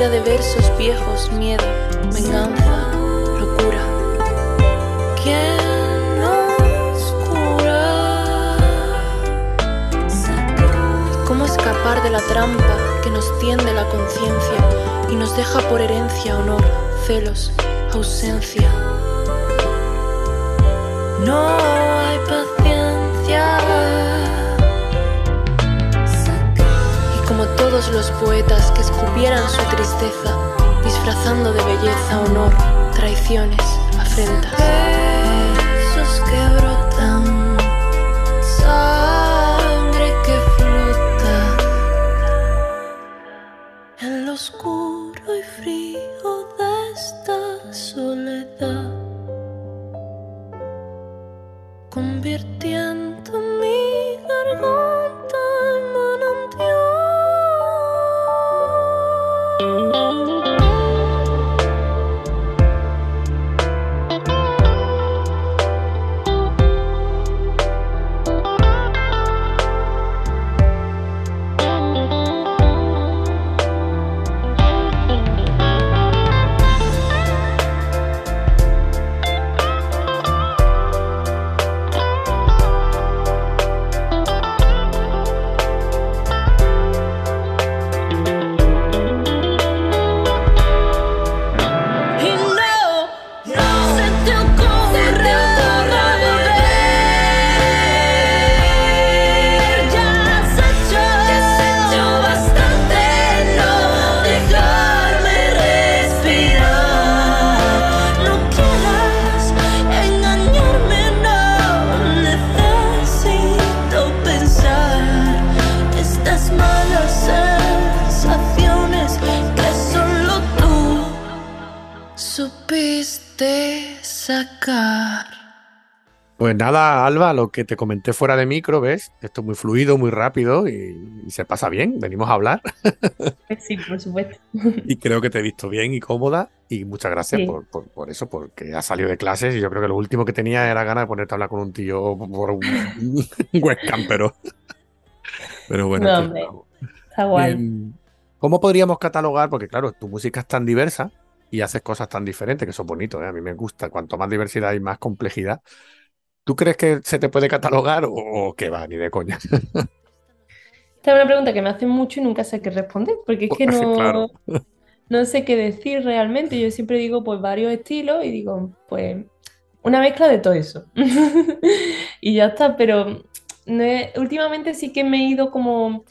De versos viejos, miedo, venganza, locura. ¿Quién nos cura? ¿Cómo escapar de la trampa que nos tiende la conciencia y nos deja por herencia honor, celos, ausencia? No los poetas que escupieran su tristeza, disfrazando de belleza honor, traiciones, afrentas. Pues nada, Alba, lo que te comenté fuera de micro, ¿ves? Esto es muy fluido, muy rápido y, y se pasa bien. Venimos a hablar Sí, por supuesto. y creo que te he visto bien y cómoda y muchas gracias Sí. por, por- por eso, porque has salido de clases y yo creo que lo último que tenía era ganas de ponerte a hablar con un tío por un webcam, pero, pero bueno. No, hombre. Está guay. Em, ¿Cómo podríamos catalogar? Porque claro, tu música es tan diversa y haces cosas tan diferentes que son bonitos, ¿eh? A mí me gusta. Cuanto más diversidad y más complejidad. ¿Tú crees que se te puede catalogar o, o qué va? Ni de coña. Esta es una pregunta que me hacen mucho y nunca sé qué responder, porque es que no, claro. no sé qué decir realmente. Yo siempre digo pues varios estilos y digo pues una mezcla de todo eso. Y ya está, pero no he- últimamente sí que me he ido como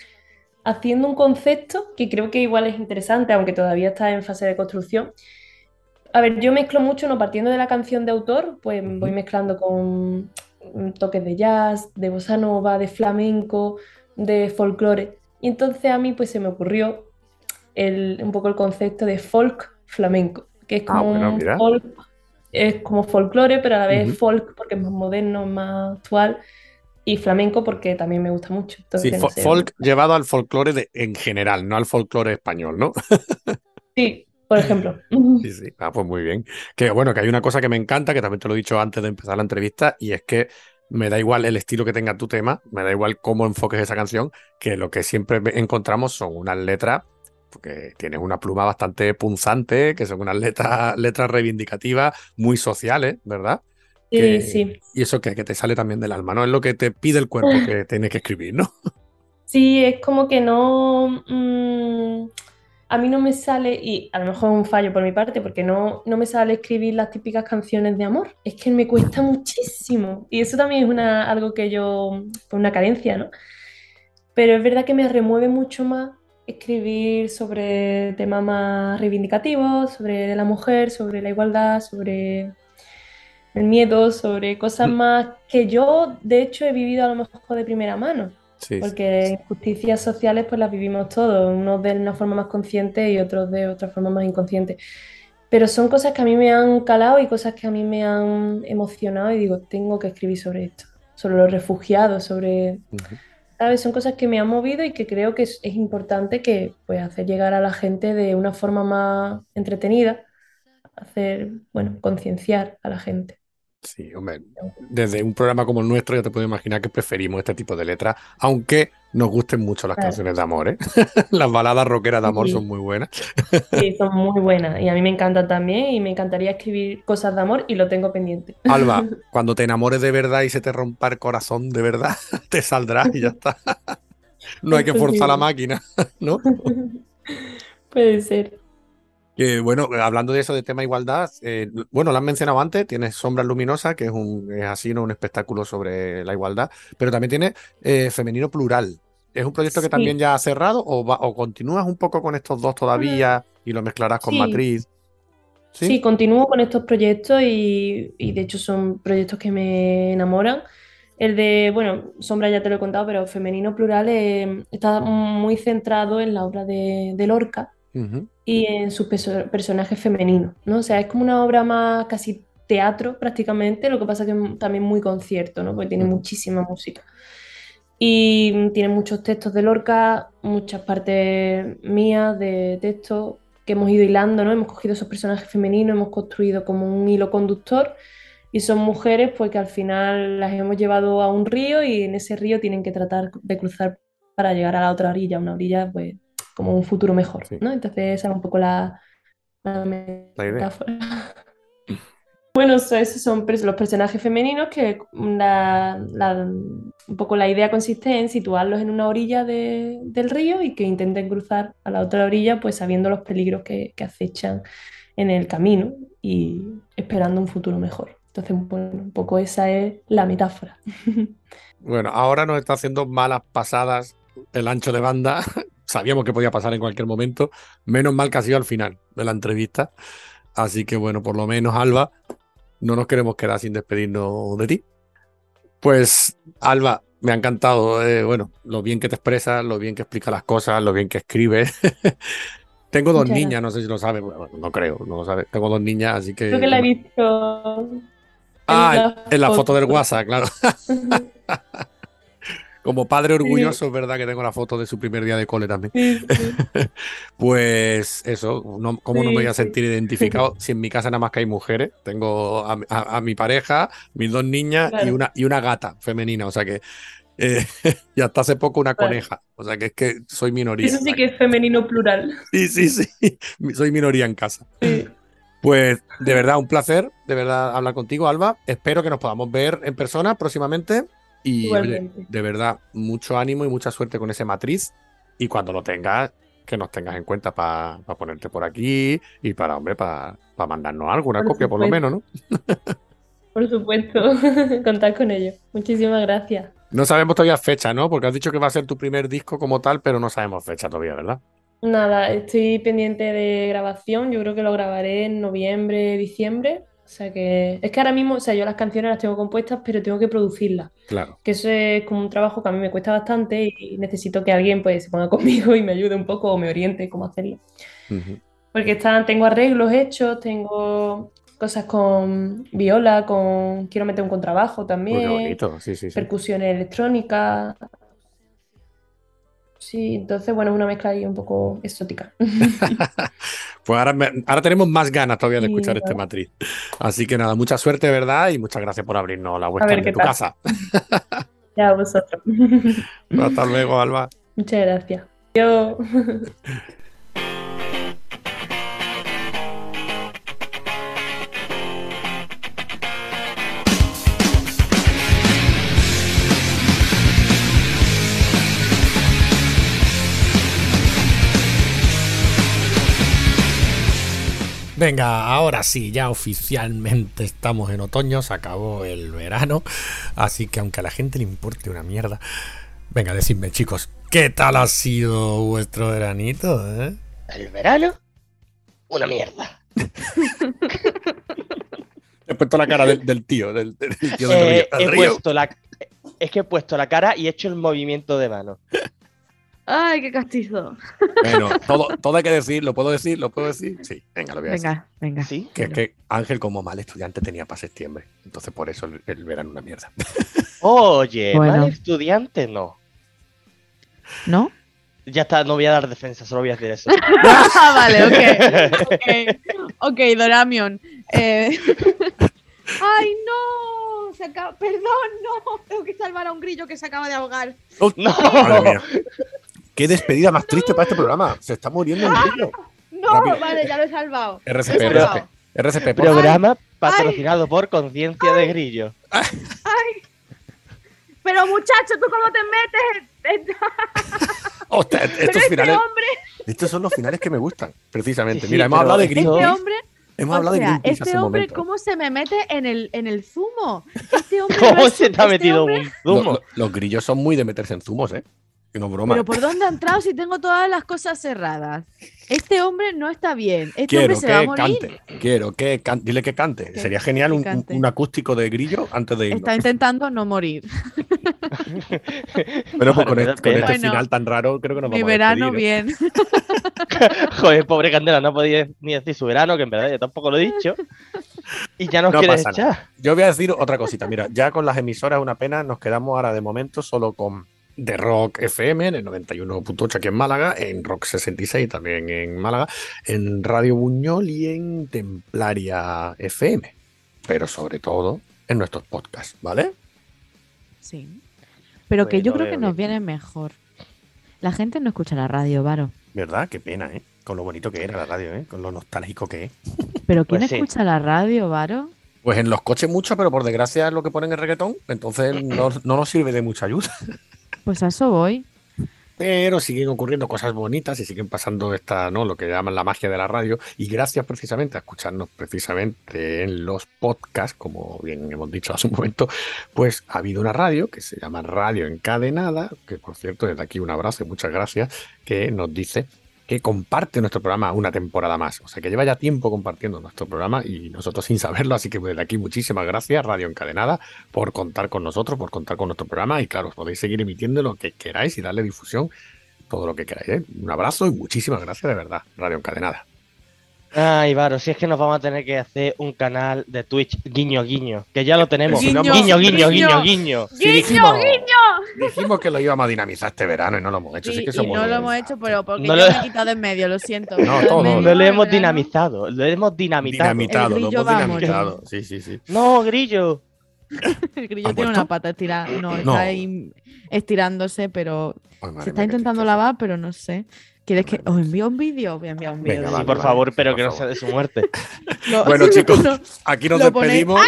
haciendo un concepto que creo que igual es interesante, aunque todavía está en fase de construcción. A ver, yo mezclo mucho, no partiendo de la canción de autor, pues voy mezclando con mm, toques de jazz, de bossa nova, de flamenco, de folclore. Y entonces a mí pues se me ocurrió el- un poco el concepto de folk flamenco, que es Ah, como bueno, un mira. folk, es como folclore, pero a la vez Ujú. folk porque es más moderno, más actual, y flamenco porque también me gusta mucho. Sí, Entonces, no fo- sé, folk llevado al folclore de- en general, no al folclore español, ¿no? Sí, por ejemplo. Sí, sí. Ah, pues muy bien. Que bueno, que hay una cosa que me encanta, que también te lo he dicho antes de empezar la entrevista, y es que me da igual el estilo que tenga tu tema, me da igual cómo enfoques esa canción, que lo que siempre encontramos son unas letras, porque tienes una pluma bastante punzante, que son unas letras, letras reivindicativas, muy sociales, ¿verdad? Sí, Que- sí. Y eso que, que te sale también del alma, ¿no? Es lo que te pide el cuerpo que tienes que escribir, ¿no? Sí, es como que no. mm, a mí no me sale, y a lo mejor es un fallo por mi parte, porque no, no me sale escribir las típicas canciones de amor. Es que me cuesta muchísimo. Y eso también es una, algo que yo. pues una carencia, ¿no? Pero es verdad que me remueve mucho más escribir sobre temas más reivindicativos, sobre la mujer, sobre la igualdad, sobre el miedo, sobre cosas Mm. más que yo, de hecho, he vivido a lo mejor de primera mano. Sí, sí. Porque injusticias sociales pues las vivimos todos, unos de una forma más consciente y otros de otra forma más inconsciente. Pero son cosas que a mí me han calado y cosas que a mí me han emocionado y digo, tengo que escribir sobre esto, sobre los refugiados, sobre, Ujú. ¿sabes? Son cosas que me han movido y que creo que es, es importante que pues hacer llegar a la gente de una forma más entretenida, hacer, bueno, concienciar a la gente. Sí, hombre, desde un programa como el nuestro ya te puedo imaginar que preferimos este tipo de letras, aunque nos gusten mucho las Claro. canciones de amor, ¿eh? Las baladas rockeras de amor Sí. son muy buenas. Sí, son muy buenas y a mí me encantan también y me encantaría escribir cosas de amor y lo tengo pendiente. Alba, cuando te enamores de verdad y se te rompa el corazón de verdad, te saldrá y ya está. No hay que forzar la máquina, ¿no? Puede ser. Que, bueno, hablando de eso de tema igualdad, eh, bueno, lo has mencionado antes, tienes Sombras Luminosas, que es un, es así, ¿no? Un espectáculo sobre la igualdad, pero también tiene eh, Femenino Plural. ¿Es un proyecto que Sí. también ya has cerrado o, va- o continúas un poco con estos dos todavía y lo mezclarás con Sí. Matriz? Sí, continúo con estos proyectos y, y de hecho son proyectos que me enamoran. El de, bueno, Sombra ya te lo he contado, pero Femenino Plural eh, está muy centrado en la obra de, de Lorca Y en sus perso- personajes femeninos, ¿no? O sea, es como una obra más casi teatro prácticamente, lo que pasa que es también muy concierto, ¿no? Porque tiene Ujú. muchísima música. Y tiene muchos textos de Lorca, muchas partes mías de textos que hemos ido hilando, ¿no? Hemos cogido esos personajes femeninos, hemos construido como un hilo conductor y son mujeres pues que al final las hemos llevado a un río y en ese río tienen que tratar de cruzar para llegar a la otra orilla, una orilla pues como un futuro mejor, Sí. ¿no? Entonces esa es un poco la, la La idea. metáfora. Bueno, so- esos son los personajes femeninos que la- la- un poco la idea consiste en situarlos en una orilla de- del río y que intenten cruzar a la otra orilla pues sabiendo los peligros que, que acechan en el camino y esperando un futuro mejor. Entonces, bueno, un poco esa es la metáfora. Bueno, ahora nos está haciendo malas pasadas el ancho de banda. Sabíamos que podía pasar en cualquier momento. Menos mal que ha sido al final de la entrevista. Así que bueno, por lo menos, Alba, no nos queremos quedar sin despedirnos de ti. Pues, Alba, me ha encantado, eh, bueno, lo bien que te expresas, lo bien que explicas las cosas, lo bien que escribes. Tengo dos Muchas niñas, no sé si lo sabes, bueno, no creo, no lo sabes. Tengo dos niñas, así que... Creo que la he visto Ah, en, en la foto del. WhatsApp, claro. Como padre orgulloso, es verdad que tengo la foto de su primer día de cole también. Sí, sí. Pues eso, no- ¿cómo no me voy a sentir identificado si en mi casa nada más que hay mujeres? Tengo a, a- a mi pareja, mis dos niñas y, una, y una gata femenina, o sea que eh, y hasta hace poco una Claro. coneja, o sea que es que soy minoría. Eso sí que es femenino plural. Sí, sí, sí, soy minoría en casa. Pues de verdad, un placer, de verdad, hablar contigo, Alba. Espero que nos podamos ver en persona próximamente. Y oye, de verdad, mucho ánimo y mucha suerte con ese matriz. Y cuando lo tengas, que nos tengas en cuenta para ponerte por aquí y para, hombre, para mandarnos algo, una Por copia por lo menos, ¿no? Por supuesto, contar con ello. Muchísimas gracias. No sabemos todavía fecha, ¿no? Porque has dicho que va a ser tu primer disco como tal, pero no sabemos fecha todavía, ¿verdad? Nada, estoy pendiente de grabación. Yo creo que lo grabaré en noviembre, diciembre. O sea que es que ahora mismo, o sea, yo las canciones las tengo compuestas, pero tengo que producirlas. Claro. Que eso es como un trabajo que a mí me cuesta bastante y necesito que alguien pues se ponga conmigo y me ayude un poco o me oriente cómo hacerlo. Porque están, tengo arreglos hechos, tengo cosas con viola, con quiero meter un contrabajo también. bonito, sí, sí, sí. percusiones electrónicas. Sí, entonces, bueno, es una mezcla ahí un poco exótica. Pues ahora, me- ahora tenemos más ganas todavía de Sí, escuchar este matriz. Así que nada, mucha suerte, verdad, y muchas gracias por abrirnos la webcam de tu tal. casa. Ya, vosotros. Hasta luego, Alba. Muchas gracias. Yo. Venga, ahora sí, ya oficialmente estamos en otoño, se acabó el verano, así que aunque a la gente le importe una mierda, venga, decidme chicos, ¿qué tal ha sido vuestro veranito? eh? El verano, una mierda. He puesto la cara del, del tío, del, del tío del Eh, río. he río. puesto la, es que he puesto la cara y he hecho el movimiento de mano. Ay, qué castizo. Bueno, todo, todo hay que decir, ¿lo puedo decir? ¿Lo puedo decir? Sí, venga, lo voy a decir. Venga, venga. ¿Sí? Que es que Ángel como mal estudiante tenía para septiembre, entonces por eso el, el verano una mierda. Oye, Bueno. mal estudiante no. ¿No? Ya está, no voy a dar defensa, solo voy a decir eso. Ah, vale, ok. Ok, ok, Doramion. Eh, ¡Ay, no! Se acaba... Perdón, no. Tengo que salvar a un grillo que se acaba de ahogar. Oh, No. madre mía. Qué despedida más triste para este programa. Se está muriendo el grillo. No, Rápido. vale, ya lo he salvado. RCP, he salvado. RCP. RCP, por favor. Programa patrocinado por Conciencia de Grillo. Pero muchacho, ¿tú cómo te metes? en- en- Pero estos este finales, hombre, estos son los finales que me gustan, precisamente. Sí, sí, Mira, hemos hablado de este Greenpeace. este hombre, Hemos o hablado de Greenpeace este hace hombre, momento. ¿cómo se me mete en el, en el zumo? Este hombre ¿Cómo no es se te ha este metido hombre- un zumo? lo- los grillos son muy de meterse en zumos, ¿eh? Que no es broma. Pero ¿por dónde ha entrado si tengo todas las cosas cerradas? Este hombre no está bien. Este Quiero hombre se va a que morir. cante. Quiero que cante. Dile que cante. Que- Sería genial que un, un- cante. un acústico de grillo antes de irnos. Está intentando no morir. Pero pues con, este, con este Bueno, final tan raro, creo que nos Mi vamos a verano ¿eh? bien. Joder, pobre Candela, no podía ni decir su verano, que en verdad yo tampoco lo he dicho. Y ya nos No quieres pasa echar. Yo voy a decir otra cosita. Mira, ya con las emisoras una pena, nos quedamos ahora de momento solo con The Rock FM en el 91.8 aquí en Málaga, en Rock 66 también en Málaga, en Radio Buñol y en Templaria FM. Pero sobre todo en nuestros podcasts, ¿vale? Sí. Pero que yo creo que nos viene mejor. La gente no escucha la radio, Varo. ¿Verdad? Qué pena, ¿eh? Con lo bonito que era la radio, ¿eh? Con lo nostálgico que es. ¿Pero quién Pues sí. escucha la radio, Varo? Pues en los coches mucho, pero por desgracia es lo que ponen en reggaetón, entonces no, no nos sirve de mucha ayuda. Pues a eso voy. Pero siguen ocurriendo cosas bonitas y siguen pasando esta, ¿no? Lo que llaman la magia de la radio. Y gracias precisamente a escucharnos precisamente en los podcasts, como bien hemos dicho hace un momento, pues ha habido una radio que se llama Radio Encadenada, que por cierto, desde aquí un abrazo y muchas gracias, que nos dice que comparte nuestro programa una temporada más. O sea, que lleva ya tiempo compartiendo nuestro programa y nosotros sin saberlo. Así que desde aquí muchísimas gracias, Radio Encadenada, por contar con nosotros, por contar con nuestro programa. Y claro, os podéis seguir emitiendo lo que queráis y darle difusión, todo lo que queráis. ¿eh? Un abrazo y muchísimas gracias de verdad, Radio Encadenada. Ay, Varo, si es que nos vamos a tener que hacer un canal de Twitch guiño guiño, que ya lo tenemos. Guiño, Guiño, guiño, guiño, guiño. guiño. Sí, ¡Guiño, dijimos, guiño! Dijimos que lo íbamos a dinamizar este verano y no lo hemos hecho. Sí, que somos no lo hemos hecho, pero porque No yo lo- me he quitado de en medio, lo siento. No, todo. No lo hemos dinamizado, lo hemos dinamitado. Dinamitado, El lo grillo hemos dinamitado. Sí, sí, sí. No, Grillo. El grillo ¿Ha tiene una pata estirada. No, No. está ahí estirándose, pero Ay, se está intentando lavar, pero no sé. ¿Quieres que os envíe un vídeo? Voy a enviar un vídeo. Venga, de- Sí, vale, por vale, favor, pero por que no sea de su muerte. Bueno, chicos, no, aquí nos Lo despedimos.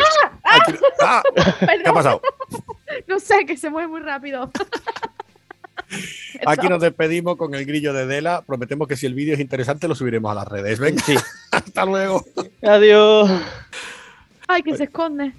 Aquí- ¡Ah! ¿Qué ha pasado? no sé, que se mueve muy rápido. Aquí nos despedimos con el grillo de Dela. Prometemos que si el vídeo es interesante lo subiremos a las redes. Venga, Sí. hasta luego. Adiós. Ay, que se esconde.